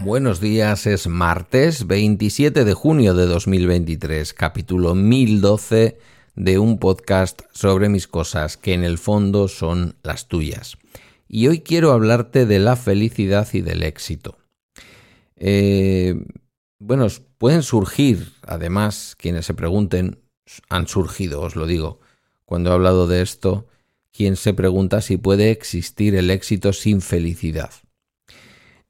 Buenos días, es martes 27 de junio de 2023, capítulo 1012 de un podcast sobre mis cosas que en el fondo son las tuyas. Y hoy quiero hablarte de la felicidad y del éxito. Eh, bueno, pueden surgir, además, quienes se pregunten, han surgido, os lo digo, cuando he hablado de esto, quien se pregunta si puede existir el éxito sin felicidad.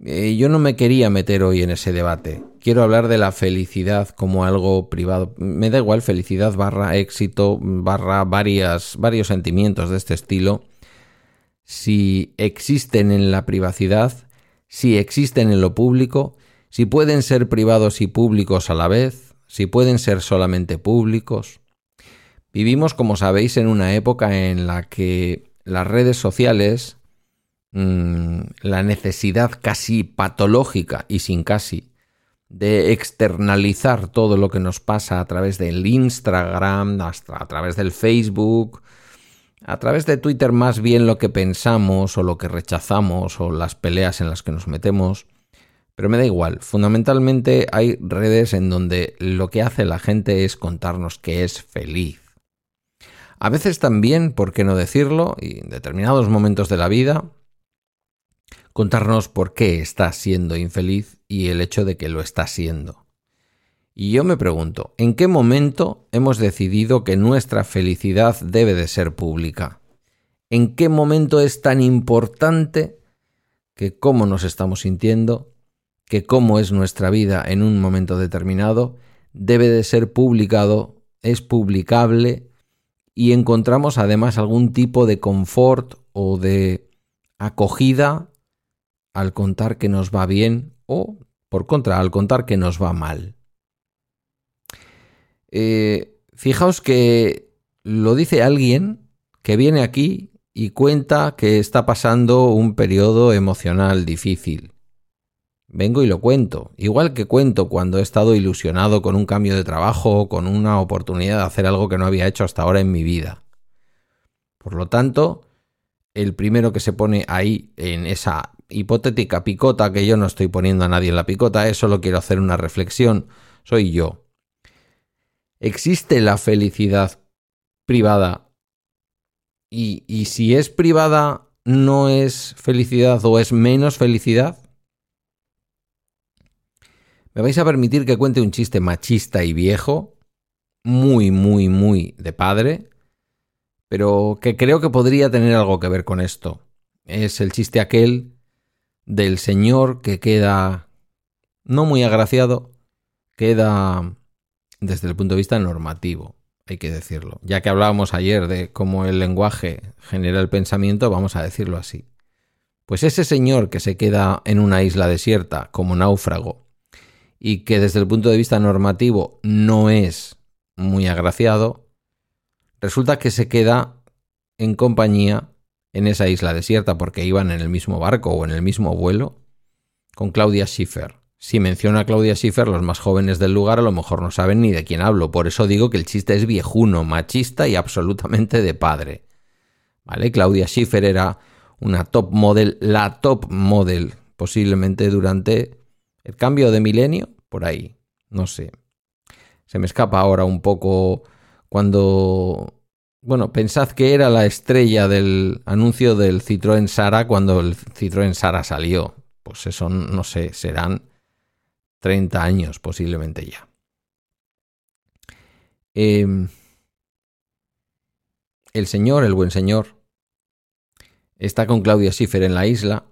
Eh, yo no me quería meter hoy en ese debate. Quiero hablar de la felicidad como algo privado. Me da igual felicidad barra éxito barra varias, varios sentimientos de este estilo. Si existen en la privacidad, si existen en lo público, si pueden ser privados y públicos a la vez, si pueden ser solamente públicos. Vivimos, como sabéis, en una época en la que las redes sociales Mm, la necesidad casi patológica y sin casi de externalizar todo lo que nos pasa a través del Instagram, hasta a través del Facebook, a través de Twitter más bien lo que pensamos o lo que rechazamos o las peleas en las que nos metemos. Pero me da igual, fundamentalmente hay redes en donde lo que hace la gente es contarnos que es feliz. A veces también, por qué no decirlo, y en determinados momentos de la vida, contarnos por qué está siendo infeliz y el hecho de que lo está siendo. Y yo me pregunto, ¿en qué momento hemos decidido que nuestra felicidad debe de ser pública? ¿En qué momento es tan importante que cómo nos estamos sintiendo, que cómo es nuestra vida en un momento determinado, debe de ser publicado, es publicable y encontramos además algún tipo de confort o de acogida al contar que nos va bien o, por contra, al contar que nos va mal. Eh, fijaos que lo dice alguien que viene aquí y cuenta que está pasando un periodo emocional difícil. Vengo y lo cuento, igual que cuento cuando he estado ilusionado con un cambio de trabajo o con una oportunidad de hacer algo que no había hecho hasta ahora en mi vida. Por lo tanto, el primero que se pone ahí en esa hipotética picota, que yo no estoy poniendo a nadie en la picota, eso solo quiero hacer una reflexión, soy yo. ¿Existe la felicidad privada? Y, y si es privada, ¿no es felicidad o es menos felicidad? Me vais a permitir que cuente un chiste machista y viejo, muy, muy, muy de padre, pero que creo que podría tener algo que ver con esto. Es el chiste aquel del Señor que queda no muy agraciado, queda desde el punto de vista normativo, hay que decirlo. Ya que hablábamos ayer de cómo el lenguaje genera el pensamiento, vamos a decirlo así. Pues ese señor que se queda en una isla desierta como náufrago y que desde el punto de vista normativo no es muy agraciado, resulta que se queda en compañía en esa isla desierta porque iban en el mismo barco o en el mismo vuelo con Claudia Schiffer. Si menciona a Claudia Schiffer, los más jóvenes del lugar a lo mejor no saben ni de quién hablo. Por eso digo que el chiste es viejuno, machista y absolutamente de padre. ¿Vale? Claudia Schiffer era una top model, la top model, posiblemente durante el cambio de milenio, por ahí. No sé. Se me escapa ahora un poco cuando bueno, pensad que era la estrella del anuncio del Citroën Sara cuando el Citroën Sara salió. Pues eso, no sé, serán 30 años posiblemente ya. Em, el señor, el buen señor, está con Claudia Schiffer en la isla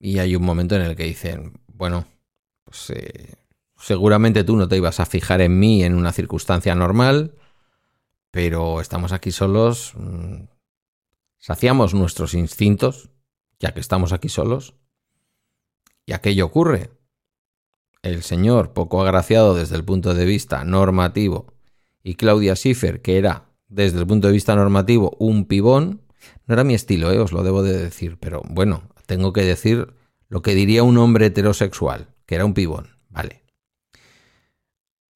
y hay un momento en el que dicen, bueno, pues eh, seguramente tú no te ibas a fijar en mí en una circunstancia normal, pero estamos aquí solos, mm, saciamos nuestros instintos, ya que estamos aquí solos, y aquello ocurre. El señor, poco agraciado desde el punto de vista normativo, y Claudia Schiffer, que era, desde el punto de vista normativo, un pibón, no era mi estilo, eh, os lo debo de decir, pero bueno, tengo que decir lo que diría un hombre heterosexual, que era un pibón, vale.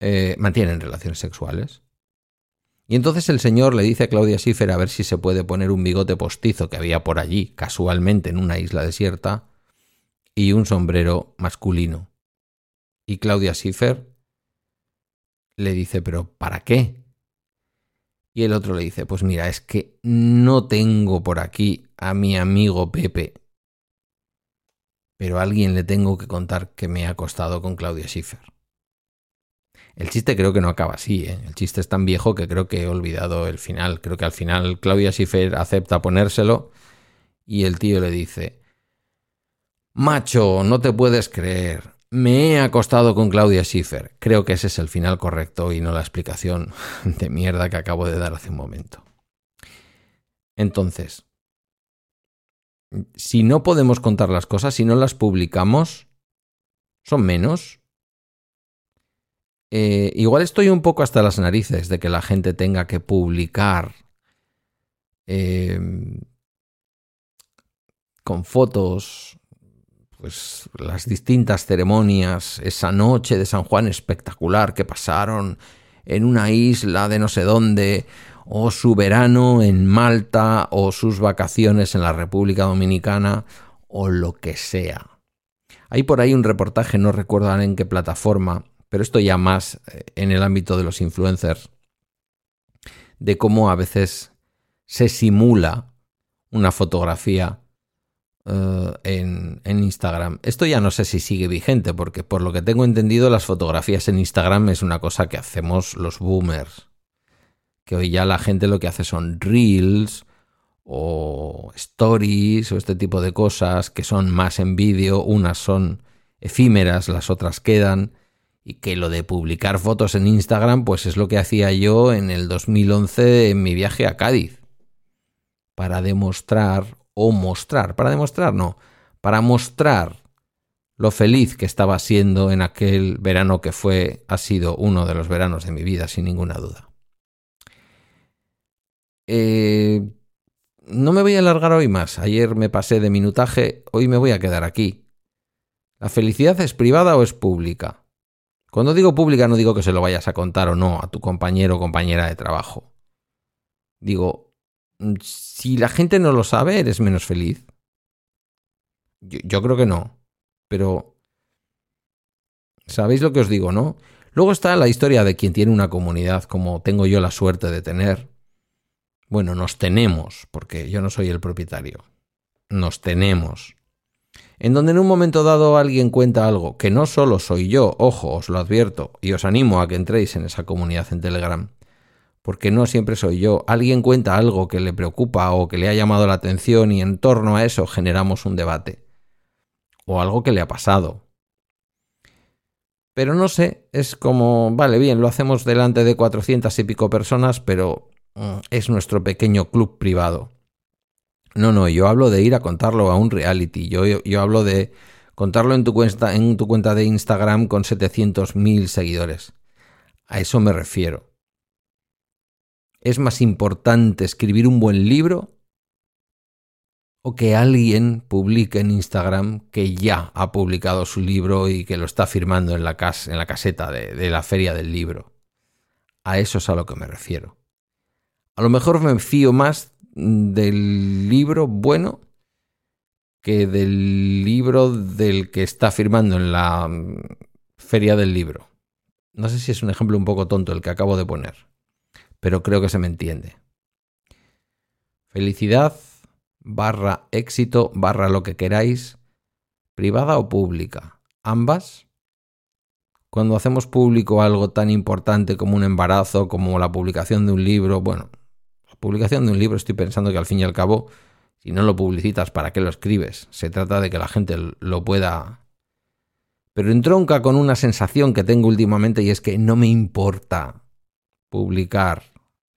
Eh, mantienen relaciones sexuales. Y entonces el señor le dice a Claudia Schiffer a ver si se puede poner un bigote postizo que había por allí, casualmente en una isla desierta, y un sombrero masculino. Y Claudia Schiffer le dice, pero ¿para qué? Y el otro le dice, pues mira, es que no tengo por aquí a mi amigo Pepe, pero a alguien le tengo que contar que me ha acostado con Claudia Schiffer. El chiste creo que no acaba así, ¿eh? el chiste es tan viejo que creo que he olvidado el final. Creo que al final Claudia Schiffer acepta ponérselo y el tío le dice, Macho, no te puedes creer, me he acostado con Claudia Schiffer. Creo que ese es el final correcto y no la explicación de mierda que acabo de dar hace un momento. Entonces, si no podemos contar las cosas, si no las publicamos, son menos. Eh, igual estoy un poco hasta las narices de que la gente tenga que publicar eh, con fotos pues las distintas ceremonias, esa noche de San Juan espectacular que pasaron en una isla de no sé dónde, o su verano en Malta, o sus vacaciones en la República Dominicana, o lo que sea. Hay por ahí un reportaje, no recuerdo en qué plataforma, pero esto ya más eh, en el ámbito de los influencers, de cómo a veces se simula una fotografía eh, en, en, Instagram. Esto ya no sé si sigue vigente, porque por lo que tengo entendido, las fotografías en Instagram es una cosa que hacemos los boomers. Que hoy ya la gente lo que hace son reels o stories o este tipo de cosas que son más en vídeo, unas son efímeras, las otras quedan. Y que lo de publicar fotos en Instagram, pues es lo que hacía yo en el 2011 en mi viaje a Cádiz. Para demostrar o mostrar, para demostrar, no, para mostrar lo feliz que estaba siendo en aquel verano que fue, ha sido uno de los veranos de mi vida, sin ninguna duda. Eh, no me voy a alargar hoy más. Ayer me pasé de minutaje, hoy me voy a quedar aquí. ¿La felicidad es privada o es pública? Cuando digo pública no digo que se lo vayas a contar o no a tu compañero o compañera de trabajo. Digo, si la gente no lo sabe, ¿eres menos feliz? Yo, creo que no. Pero... ¿Sabéis lo que os digo, no? Luego está la historia de quien tiene una comunidad, como tengo yo la suerte de tener. Bueno, nos tenemos, porque yo no soy el propietario. Nos tenemos. En donde en un momento dado alguien cuenta algo, que no solo soy yo, ojo, os lo advierto, y os animo a que entréis en esa comunidad en Telegram, porque no siempre soy yo. Alguien cuenta algo que le preocupa o que le ha llamado la atención y en torno a eso generamos un debate. O algo que le ha pasado. Pero no sé, es como, vale, bien, lo hacemos delante de cuatrocientas y pico personas, pero mm, es nuestro pequeño club privado. No, no, yo hablo de ir a contarlo a un reality. Yo, yo, hablo de contarlo en tu, cuenta, en tu cuenta de Instagram con 700.000 seguidores. A eso me refiero. ¿Es más importante escribir un buen libro o que alguien publique en Instagram que ya ha publicado su libro y que lo está firmando en la, caseta de, de la feria del libro? A eso es a lo que me refiero. A lo mejor me fío más del libro bueno que del libro del que está firmando en la feria del libro. No sé si es un ejemplo un poco tonto el que acabo de poner pero creo que se me entiende. Felicidad barra éxito barra lo que queráis, privada o pública, ambas. Cuando hacemos público algo tan importante como un embarazo, como la publicación de un libro, bueno, la publicación de un libro estoy pensando que al fin y al cabo, si no lo publicitas, ¿para qué lo escribes? Se trata de que la gente lo pueda... Pero entronca con una sensación que tengo últimamente y es que no me importa publicar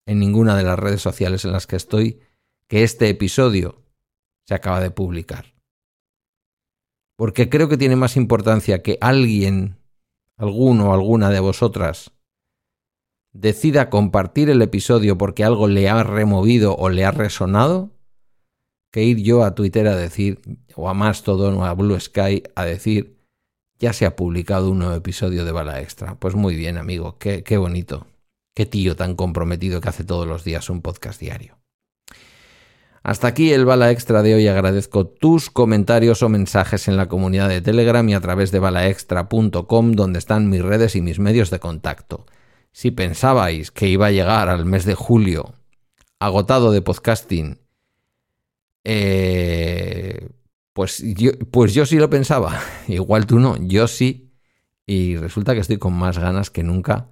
en ninguna de las redes sociales en las que estoy que este episodio se acaba de publicar. Porque creo que tiene más importancia que alguien, alguno o alguna de vosotras, decida compartir el episodio porque algo le ha removido o le ha resonado, que ir yo a Twitter a decir, o a Mastodon o a Blue Sky a decir, ya se ha publicado un nuevo episodio de Bala Extra. Pues muy bien, amigo, qué, qué bonito. Qué tío tan comprometido que hace todos los días un podcast diario. Hasta aquí el Bala Extra de hoy. Agradezco tus comentarios o mensajes en la comunidad de Telegram y a través de balaextra.com donde están mis redes y mis medios de contacto. Si pensabais que iba a llegar al mes de julio agotado de podcasting, eh, pues, yo, pues yo sí lo pensaba. Igual tú no, yo sí. Y resulta que estoy con más ganas que nunca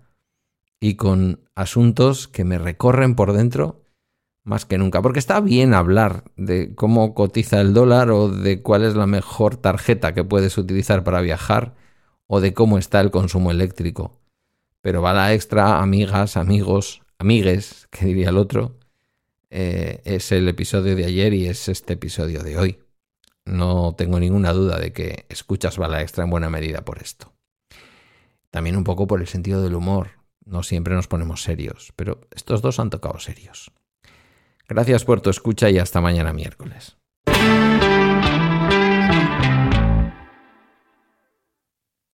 y con asuntos que me recorren por dentro más que nunca. Porque está bien hablar de cómo cotiza el dólar o de cuál es la mejor tarjeta que puedes utilizar para viajar o de cómo está el consumo eléctrico. Pero va la extra, amigas, amigos, amigues, que diría el otro, eh, es el episodio de ayer y es este episodio de hoy. No tengo ninguna duda de que escuchas Bala Extra en buena medida por esto. También un poco por el sentido del humor. No siempre nos ponemos serios, pero estos dos han tocado serios. Gracias por tu escucha y hasta mañana miércoles.